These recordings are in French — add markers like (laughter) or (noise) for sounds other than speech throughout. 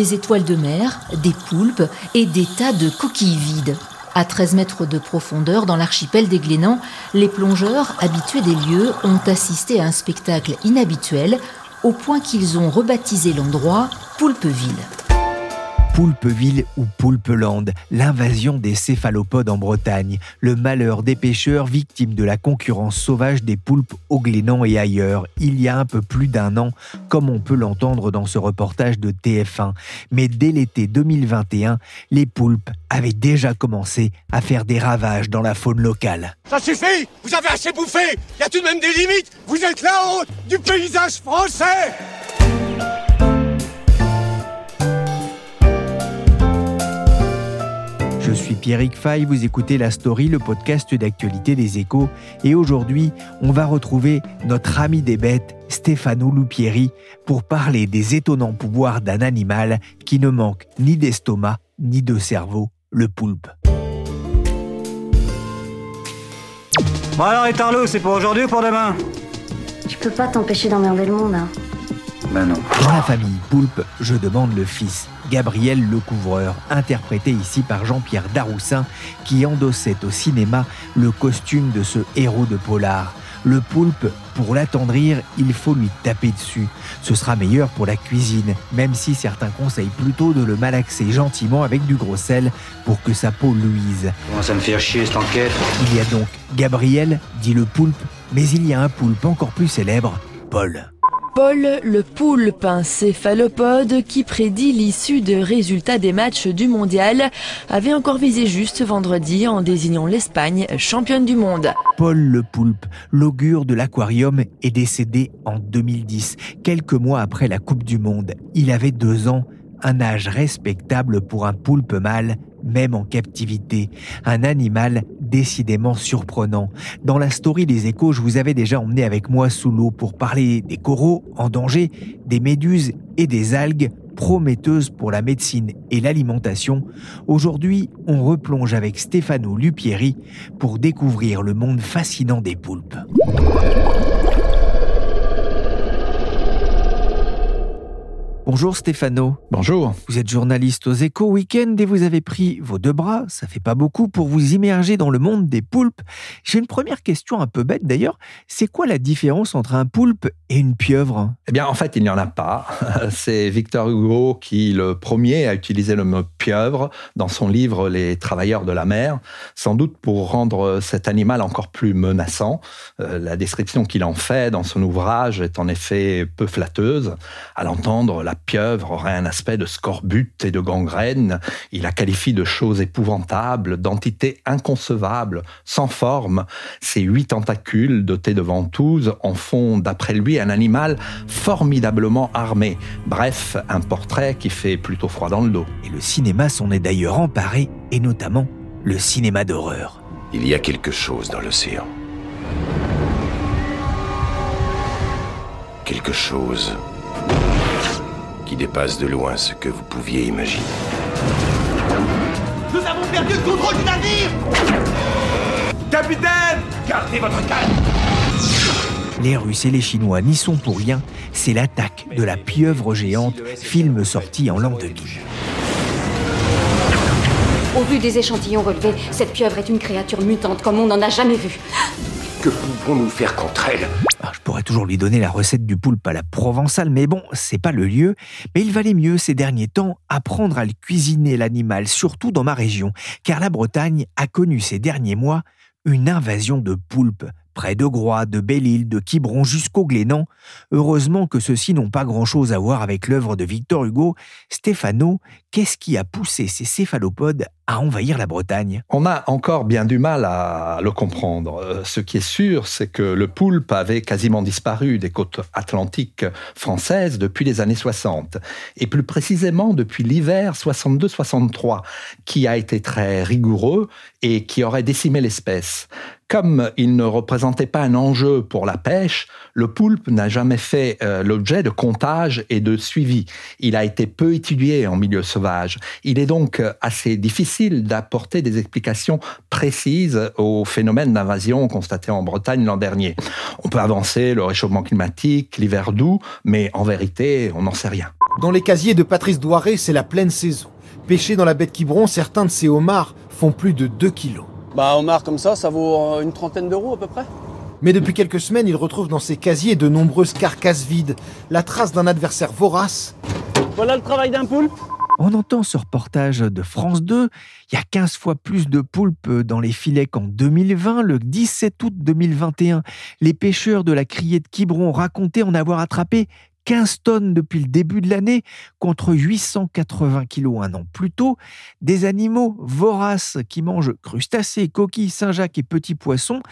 Des étoiles de mer, des poulpes et des tas de coquilles vides. À 13 mètres de profondeur dans l'archipel des Glénans, les plongeurs, habitués des lieux, ont assisté à un spectacle inhabituel au point qu'ils ont rebaptisé l'endroit Poulpeville. Poulpeville ou Poulpeland, l'invasion des céphalopodes en Bretagne, le malheur des pêcheurs victimes de la concurrence sauvage des poulpes au Glénan et ailleurs, il y a un peu plus d'un an, comme on peut l'entendre dans ce reportage de TF1. Mais dès l'été 2021, les poulpes avaient déjà commencé à faire des ravages dans la faune locale. Ça suffit Vous avez assez bouffé Il y a tout de même des limites Vous êtes là-haut du paysage français Je suis Pierrick Fay, vous écoutez La Story, le podcast d'actualité des échos. Et aujourd'hui, on va retrouver notre ami des bêtes, Stefano Lupieri, pour parler des étonnants pouvoirs d'un animal qui ne manque ni d'estomac ni de cerveau, le poulpe. Bon alors, Etarlo, c'est pour aujourd'hui ou pour demain? Tu peux pas t'empêcher d'emmerder le monde, hein. Ben non. Dans la famille Poulpe, je demande le fils, Gabriel le Couvreur, interprété ici par Jean-Pierre Daroussin, qui endossait au cinéma le costume de ce héros de polar. Le poulpe, pour l'attendrir, il faut lui taper dessus. Ce sera meilleur pour la cuisine, même si certains conseillent plutôt de le malaxer gentiment avec du gros sel pour que sa peau luise. Comment ça me fait chier cette enquête? Il y a donc Gabriel, dit le poulpe, mais il y a un poulpe encore plus célèbre, Paul. Paul, le poulpe, un céphalopode qui prédit l'issue de résultats des matchs du mondial, avait encore visé juste vendredi en désignant l'Espagne championne du monde. Paul le Poulpe, l'augure de l'aquarium, est décédé en 2010, quelques mois après la Coupe du Monde. Il avait deux ans, un âge respectable pour un poulpe mâle, même en captivité. Un animal décidément surprenant. Dans la story des échos, je vous avais déjà emmené avec moi sous l'eau pour parler des coraux en danger, des méduses et des algues prometteuses pour la médecine et l'alimentation. Aujourd'hui, on replonge avec Stefano Lupieri pour découvrir le monde fascinant des poulpes. Bonjour Stéphano. Bonjour. Vous êtes journaliste aux Échos Week-end et vous avez pris vos deux bras, ça fait pas beaucoup, pour vous immerger dans le monde des poulpes. J'ai une première question un peu bête d'ailleurs. C'est quoi la différence entre un poulpe et une pieuvre? Eh bien, en fait, il n'y en a pas. (laughs) C'est Victor Hugo qui, le premier, a utilisé le mot pieuvre dans son livre Les travailleurs de la mer, sans doute pour rendre cet animal encore plus menaçant. Euh, la description qu'il en fait dans son ouvrage est en effet peu flatteuse. À l'entendre, la pieuvre aurait un aspect de scorbut et de gangrène. Il la qualifie de choses épouvantables, d'entités inconcevables, sans forme. Ses huit tentacules, dotés de ventouses, en font, d'après lui, un animal formidablement armé. Bref, un portrait qui fait plutôt froid dans le dos. Et le cinéma s'en est d'ailleurs emparé, et notamment le cinéma d'horreur. Il y a quelque chose dans l'océan. Quelque chose qui dépasse de loin ce que vous pouviez imaginer. Nous avons perdu le contrôle du navire Capitaine Gardez votre calme Les Russes et les Chinois n'y sont pour rien, c'est l'attaque de la pieuvre géante, film sorti en l'an 2000. Au vu des échantillons relevés, cette pieuvre est une créature mutante comme on n'en a jamais vu. Que pouvons-nous faire contre elle? Ah, Je pourrais toujours lui donner la recette du poulpe à la provençale, mais bon, c'est pas le lieu. Mais il valait mieux ces derniers temps apprendre à le cuisiner l'animal, surtout dans ma région, car la Bretagne a connu ces derniers mois une invasion de poulpes, près de Groix, de Belle-Île, de Quiberon jusqu'au Glénan. Heureusement que ceux-ci n'ont pas grand-chose à voir avec l'œuvre de Victor Hugo. Stéphano, qu'est-ce qui a poussé ces céphalopodes envahir la Bretagne On a encore bien du mal à le comprendre. Euh, ce qui est sûr, c'est que le poulpe avait quasiment disparu des côtes atlantiques françaises depuis les années 60, et plus précisément depuis l'hiver 62-63, qui a été très rigoureux et qui aurait décimé l'espèce. Comme il ne représentait pas un enjeu pour la pêche, le poulpe n'a jamais fait euh, l'objet de comptage et de suivi. Il a été peu étudié en milieu sauvage. Il est donc euh, assez difficile d'apporter des explications précises au phénomène d'invasion constaté en Bretagne l'an dernier. On peut avancer le réchauffement climatique, l'hiver doux, mais en vérité, on n'en sait rien. Dans les casiers de Patrice Douaré, c'est la pleine saison. Pêchés dans la baie de Quiberon, certains de ces homards font plus de 2 kilos. Bah, homard comme ça, ça vaut euh, une trentaine d'euros à peu près. Mais depuis quelques semaines, il retrouve dans ses casiers de nombreuses carcasses vides, la trace d'un adversaire vorace. Voilà le travail d'un poulpe. On entend ce reportage de France 2. Il y a 15 fois plus de poulpes dans les filets qu'en 2020. Le 17 août 2021, les pêcheurs de la criée de Quiberon racontaient en avoir attrapé 15 tonnes depuis le début de l'année contre 880 kilos un an plus tôt, des animaux voraces qui mangent crustacés, coquilles, Saint-Jacques et petits poissons.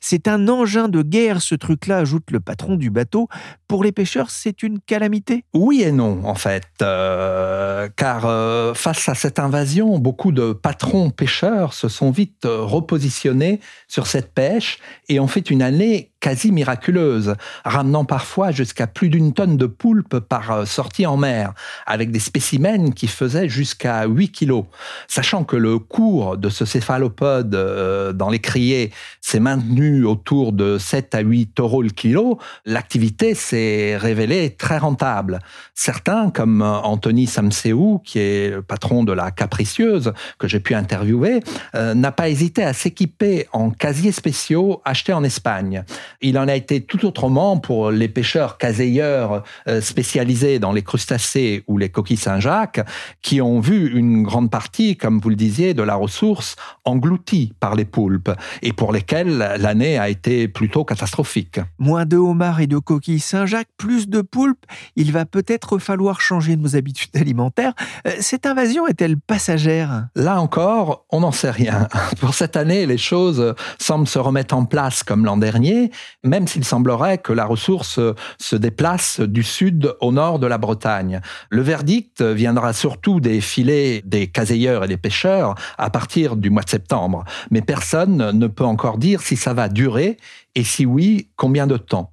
C'est un engin de guerre, ce truc-là, ajoute le patron du bateau. Pour les pêcheurs, c'est une calamité? Oui et non, en fait. Euh, car euh, face à cette invasion, beaucoup de patrons pêcheurs se sont vite euh, repositionnés sur cette pêche et ont fait une année quasi miraculeuse, ramenant parfois jusqu'à plus d'une tonne de poulpes par euh, sortie en mer, avec des spécimens qui faisaient jusqu'à 8 kilos. Sachant que le cours de ce céphalopode euh, dans les criées s'est maintenu autour de 7 à 8 euros le kilo, l'activité s'est révélée très rentable. Certains, comme euh, Anthony Samseou, qui est le patron de la Capricieuse, que j'ai pu interviewer, n'a pas hésité à s'équiper en casiers spéciaux achetés en Espagne. Il en a été tout autrement pour les pêcheurs caseilleurs euh, spécialisés dans les crustacés ou les coquilles Saint-Jacques, qui ont vu une grande partie, comme vous le disiez, de la ressource engloutie par les poulpes, et pour lesquels l'année a été plutôt catastrophique. Moins de homards et de coquilles Saint-Jacques, plus de poulpes, il va peut-être falloir changer nos habitudes alimentaires. Euh, cette invasion est-elle passagère? Là encore, on n'en sait rien. (laughs) Pour cette année, les choses semblent se remettre en place comme l'an dernier, même s'il semblerait que la ressource se déplace du sud au nord de la Bretagne. Le verdict viendra surtout des filets des caseilleurs et des pêcheurs à partir du mois de septembre, mais personne ne peut encore dire si ça va durer et si oui, combien de temps.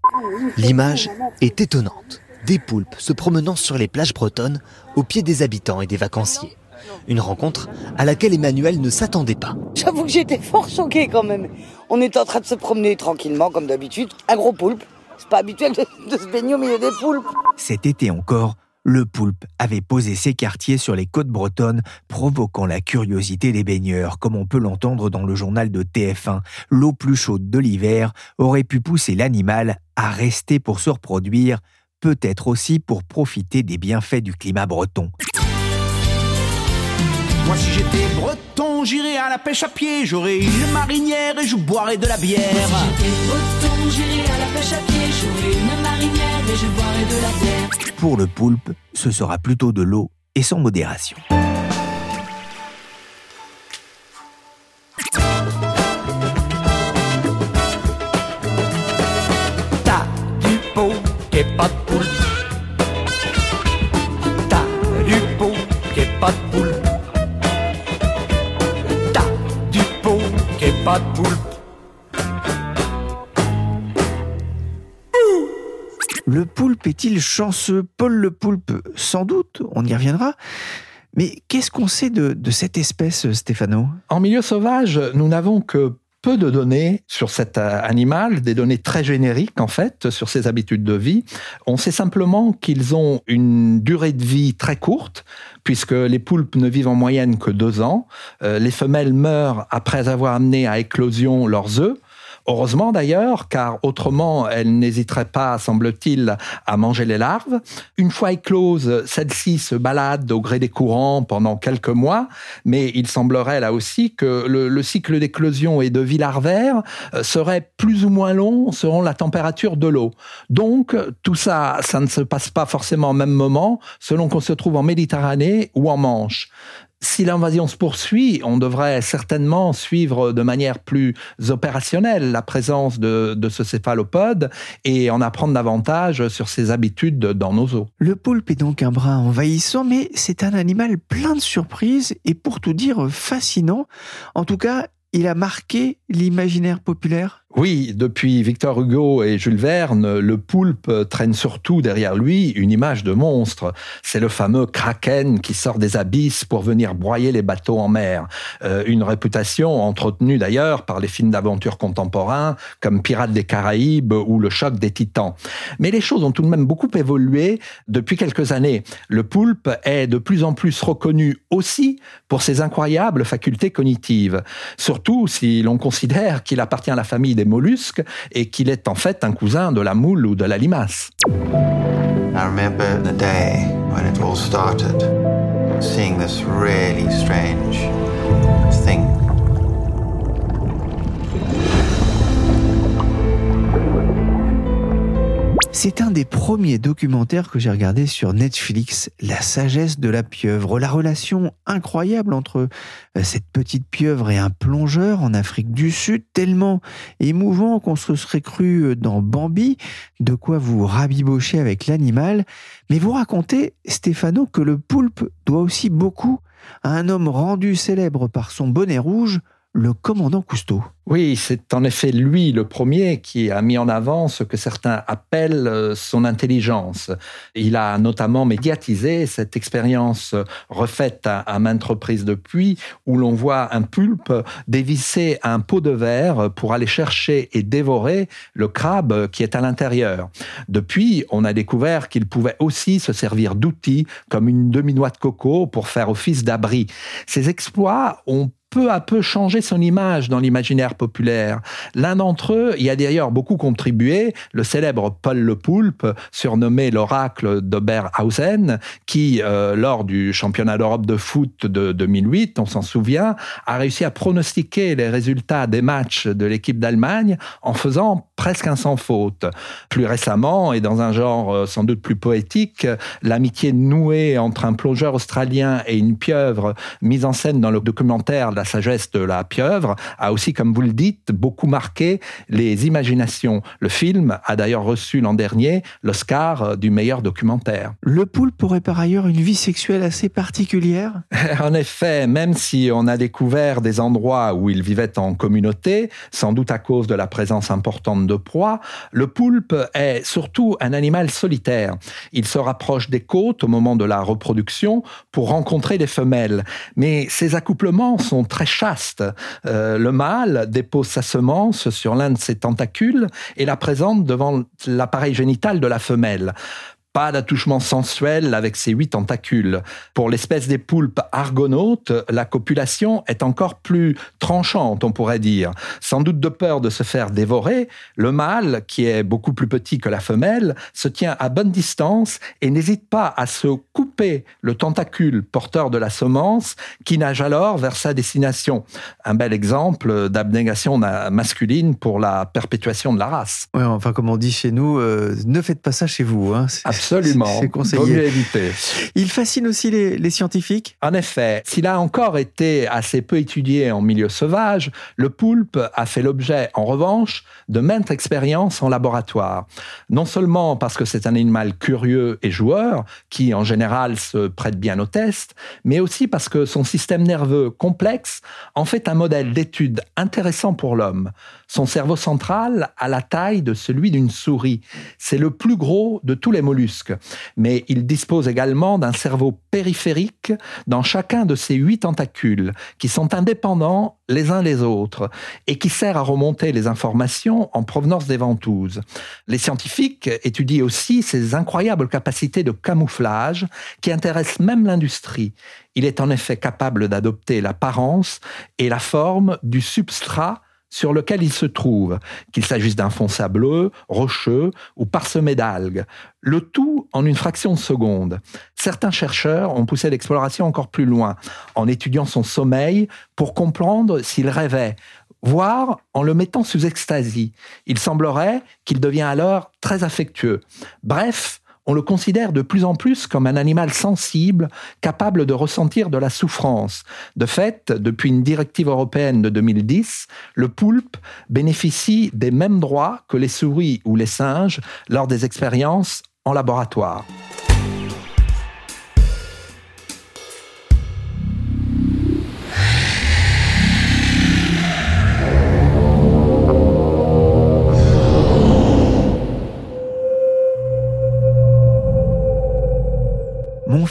L'image est étonnante. Des poulpes se promenant sur les plages bretonnes au pied des habitants et des vacanciers. Une rencontre à laquelle Emmanuel ne s'attendait pas. J'avoue que j'étais fort choqué quand même. On est en train de se promener tranquillement comme d'habitude. Un gros poulpe. C'est pas habituel de, se baigner au milieu des poulpes. Cet été encore, le poulpe avait posé ses quartiers sur les côtes bretonnes, provoquant la curiosité des baigneurs, comme on peut l'entendre dans le journal de TF1. L'eau plus chaude de l'hiver aurait pu pousser l'animal à rester pour se reproduire, peut-être aussi pour profiter des bienfaits du climat breton. Moi si j'étais breton, j'irais à la pêche à pied, j'aurais une marinière et je boirais de la bière. Moi si j'étais breton, j'irais à la pêche à pied, j'aurais une marinière et je boirais de la bière. Pour le poulpe, ce sera plutôt de l'eau et sans modération. T'as du pot et pas de poulpe. T'as du pot Est-il chanceux? Paul le poulpe, sans doute, on y reviendra. Mais qu'est-ce qu'on sait de, de, cette espèce, Stéphano? En milieu sauvage, nous n'avons que peu de données sur cet euh, animal, des données très génériques en fait sur ses habitudes de vie. On sait simplement qu'ils ont une durée de vie très courte, puisque les poulpes ne vivent en moyenne que deux ans. Euh, les femelles meurent après avoir amené à éclosion leurs œufs. Heureusement d'ailleurs, car autrement, elle n'hésiterait pas, semble-t-il, à manger les larves. Une fois éclose, celle-ci se balade au gré des courants pendant quelques mois, mais il semblerait là aussi que le, cycle d'éclosion et de vie larvaire euh, serait plus ou moins long selon la température de l'eau. Donc, tout ça, ça ne se passe pas forcément au même moment, selon qu'on se trouve en Méditerranée ou en Manche. Si l'invasion se poursuit, on devrait certainement suivre de manière plus opérationnelle la présence de, ce céphalopode et en apprendre davantage sur ses habitudes dans nos eaux. Le poulpe est donc un brin envahissant, mais c'est un animal plein de surprises et pour tout dire fascinant. En tout cas, il a marqué l'imaginaire populaire oui, depuis Victor Hugo et Jules Verne, le poulpe traîne surtout derrière lui une image de monstre. C'est le fameux kraken qui sort des abysses pour venir broyer les bateaux en mer. Euh, une réputation entretenue d'ailleurs par les films d'aventure contemporains comme Pirates des Caraïbes ou Le choc des titans. Mais les choses ont tout de même beaucoup évolué depuis quelques années. Le poulpe est de plus en plus reconnu aussi pour ses incroyables facultés cognitives, surtout si l'on considère qu'il appartient à la famille des mollusques et qu'il est en fait un cousin de la moule ou de la limace. I remember the day when it all started, seeing this really strange thing C'est un des premiers documentaires que j'ai regardé sur Netflix, La sagesse de la pieuvre, la relation incroyable entre euh, cette petite pieuvre et un plongeur en Afrique du Sud, tellement émouvant qu'on se serait cru euh, dans Bambi, de quoi vous rabibochez avec l'animal, mais vous racontez, Stéphano, que le poulpe doit aussi beaucoup à un homme rendu célèbre par son bonnet rouge, le commandant Cousteau. Oui, c'est en effet lui le premier qui a mis en avant ce que certains appellent euh, son intelligence. Il a notamment médiatisé cette expérience refaite à, maintes reprises depuis, où l'on voit un pulpe dévisser un pot de verre pour aller chercher et dévorer le crabe qui est à l'intérieur. Depuis, on a découvert qu'il pouvait aussi se servir d'outils comme une demi-noix de coco pour faire office d'abri. Ces exploits ont peu à peu changé son image dans l'imaginaire populaire. L'un d'entre eux y a d'ailleurs beaucoup contribué, le célèbre Paul Le Poulpe, surnommé l'oracle d'Oberhausen, qui, euh, lors du championnat d'Europe de foot de 2008, on s'en souvient, a réussi à pronostiquer les résultats des matchs de l'équipe d'Allemagne en faisant presque un sans faute. Plus récemment, et dans un genre euh, sans doute plus poétique, l'amitié nouée entre un plongeur australien et une pieuvre mise en scène dans le documentaire La sagesse de la pieuvre a aussi, comme vous le dites, beaucoup marqué les imaginations. Le film a d'ailleurs reçu l'an dernier l'Oscar du meilleur documentaire. Le poulpe aurait par ailleurs une vie sexuelle assez particulière? (laughs) En effet, même si on a découvert des endroits où il vivait en communauté, sans doute à cause de la présence importante de proies, le poulpe est surtout un animal solitaire. Il se rapproche des côtes au moment de la reproduction pour rencontrer les femelles. Mais ces accouplements sont très chaste. Euh, le mâle dépose sa semence sur l'un de ses tentacules et la présente devant l'appareil génital de la femelle. Pas d'attouchement sensuel avec ses huit tentacules. Pour l'espèce des poulpes argonautes, la copulation est encore plus tranchante, on pourrait dire. Sans doute de peur de se faire dévorer, le mâle, qui est beaucoup plus petit que la femelle, se tient à bonne distance et n'hésite pas à se couper le tentacule porteur de la semence qui nage alors vers sa destination. Un bel exemple d'abnégation masculine pour la perpétuation de la race. Ouais, enfin, comme on dit chez nous, euh, ne faites pas ça chez vous. Hein. Absolument. C'est conseillé. Il fascine aussi les, scientifiques En effet, s'il a encore été assez peu étudié en milieu sauvage, le poulpe a fait l'objet, en revanche, de maintes expériences en laboratoire. Non seulement parce que c'est un animal curieux et joueur, qui en général se prête bien aux tests, mais aussi parce que son système nerveux complexe en fait un modèle d'étude intéressant pour l'homme. Son cerveau central a la taille de celui d'une souris. C'est le plus gros de tous les mollusques. Mais il dispose également d'un cerveau périphérique dans chacun de ses huit tentacules, qui sont indépendants les uns les autres, et qui sert à remonter les informations en provenance des ventouses. Les scientifiques étudient aussi ses incroyables capacités de camouflage qui intéressent même l'industrie. Il est en effet capable d'adopter l'apparence et la forme du substrat sur lequel il se trouve, qu'il s'agisse d'un fond sableux, rocheux ou parsemé d'algues. Le tout en une fraction de seconde. Certains chercheurs ont poussé l'exploration encore plus loin, en étudiant son sommeil pour comprendre s'il rêvait, voire en le mettant sous extasie. Il semblerait qu'il devient alors très affectueux. Bref, on le considère de plus en plus comme un animal sensible, capable de ressentir de la souffrance. De fait, depuis une directive européenne de 2010, le poulpe bénéficie des mêmes droits que les souris ou les singes lors des expériences en laboratoire.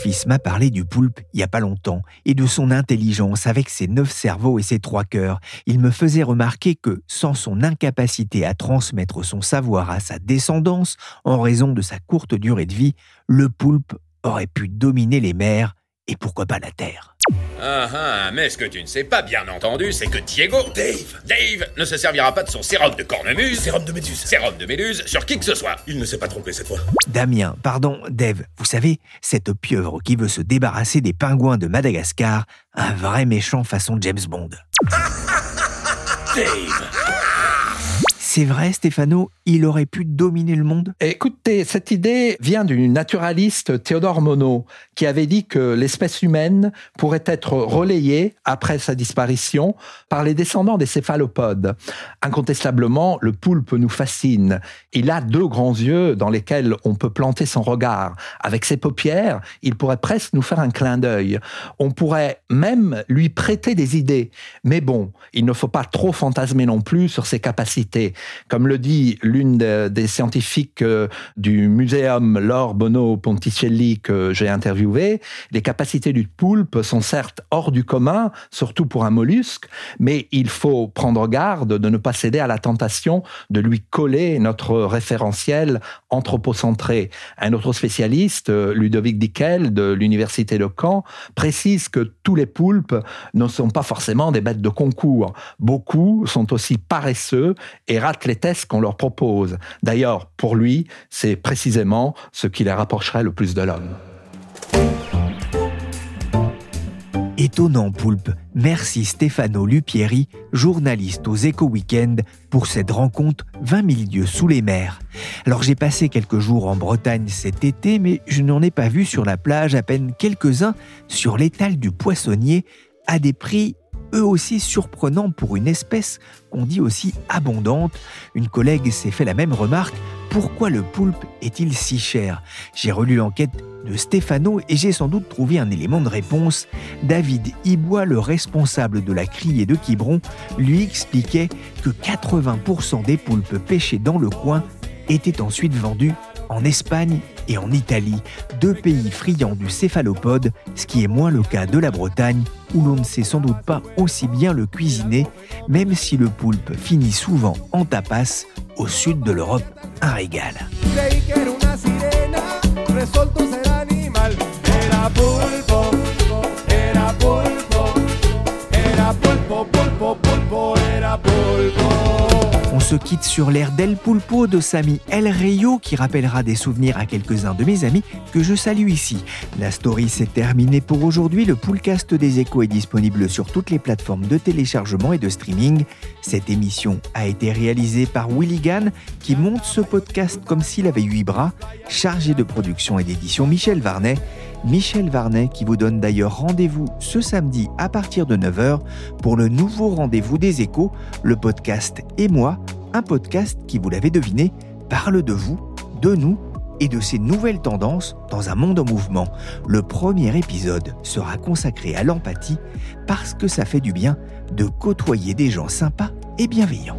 Fils m'a parlé du poulpe il y a pas longtemps et de son intelligence avec ses neuf cerveaux et ses trois cœurs. Il me faisait remarquer que, sans son incapacité à transmettre son savoir à sa descendance en raison de sa courte durée de vie, le poulpe aurait pu dominer les mers et pourquoi pas la terre. Ah ah, mais ce que tu ne sais pas, bien entendu, c'est que Diego, Dave, Dave, ne se servira pas de son sérum de cornemuse, sérum de méduse, sérum de méduse sur qui que ce soit. Il ne s'est pas trompé cette fois. Damien, pardon, Dave, vous savez, cette pieuvre qui veut se débarrasser des pingouins de Madagascar, un vrai méchant façon James Bond. (laughs) Dave c'est vrai, Stéphano, il aurait pu dominer le monde? Écoutez, cette idée vient du naturaliste Théodore Monod, qui avait dit que l'espèce humaine pourrait être relayée, après sa disparition, par les descendants des céphalopodes. Incontestablement, le poulpe nous fascine. Il a deux grands yeux dans lesquels on peut planter son regard. Avec ses paupières, il pourrait presque nous faire un clin d'œil. On pourrait même lui prêter des idées. Mais bon, il ne faut pas trop fantasmer non plus sur ses capacités. Comme le dit l'une des scientifiques euh, du muséum Laure Bono Ponticelli que j'ai interviewé, les capacités du poulpe sont certes hors du commun, surtout pour un mollusque, mais il faut prendre garde de ne pas céder à la tentation de lui coller notre référentiel anthropocentré. Un autre spécialiste, euh, Ludovic Dickel de l'université de Caen, précise que tous les poulpes ne sont pas forcément des bêtes de concours. Beaucoup sont aussi paresseux et les tests qu'on leur propose. D'ailleurs, pour lui, c'est précisément ce qui les rapprocherait le plus de l'homme. Étonnant poulpe. Merci Stefano Lupieri, journaliste aux Éco Weekend, pour cette rencontre 20 000 lieues sous les mers. Alors j'ai passé quelques jours en Bretagne cet été, mais je n'en ai pas vu sur la plage, à peine quelques-uns sur l'étal du poissonnier, à des prix eux aussi surprenants pour une espèce qu'on dit aussi abondante. Une collègue s'est fait la même remarque. Pourquoi le poulpe est-il si cher? J'ai relu l'enquête de Stéphano et j'ai sans doute trouvé un élément de réponse. David Ibois, le responsable de la criée de Quiberon, lui expliquait que 80% des poulpes pêchés dans le coin étaient ensuite vendus en Espagne et en Italie, deux pays friands du céphalopode, ce qui est moins le cas de la Bretagne, où l'on ne sait sans doute pas aussi bien le cuisiner, même si le poulpe finit souvent en tapas, au sud de l'Europe, un régal. On se quitte sur l'air d'El Pulpo de Sami El Rio qui rappellera des souvenirs à quelques-uns de mes amis que je salue ici. La story s'est terminée pour aujourd'hui. Le Poolcast des échos est disponible sur toutes les plateformes de téléchargement et de streaming. Cette émission a été réalisée par Willy qui monte ce podcast comme s'il avait huit bras, chargé de production et d'édition Michel Varnet. Michel Varnet qui vous donne d'ailleurs rendez-vous ce samedi à partir de 9h pour le nouveau rendez-vous des échos, le podcast Et moi, un podcast qui, vous l'avez deviné, parle de vous, de nous et de ces nouvelles tendances dans un monde en mouvement. Le premier épisode sera consacré à l'empathie parce que ça fait du bien de côtoyer des gens sympas et bienveillants.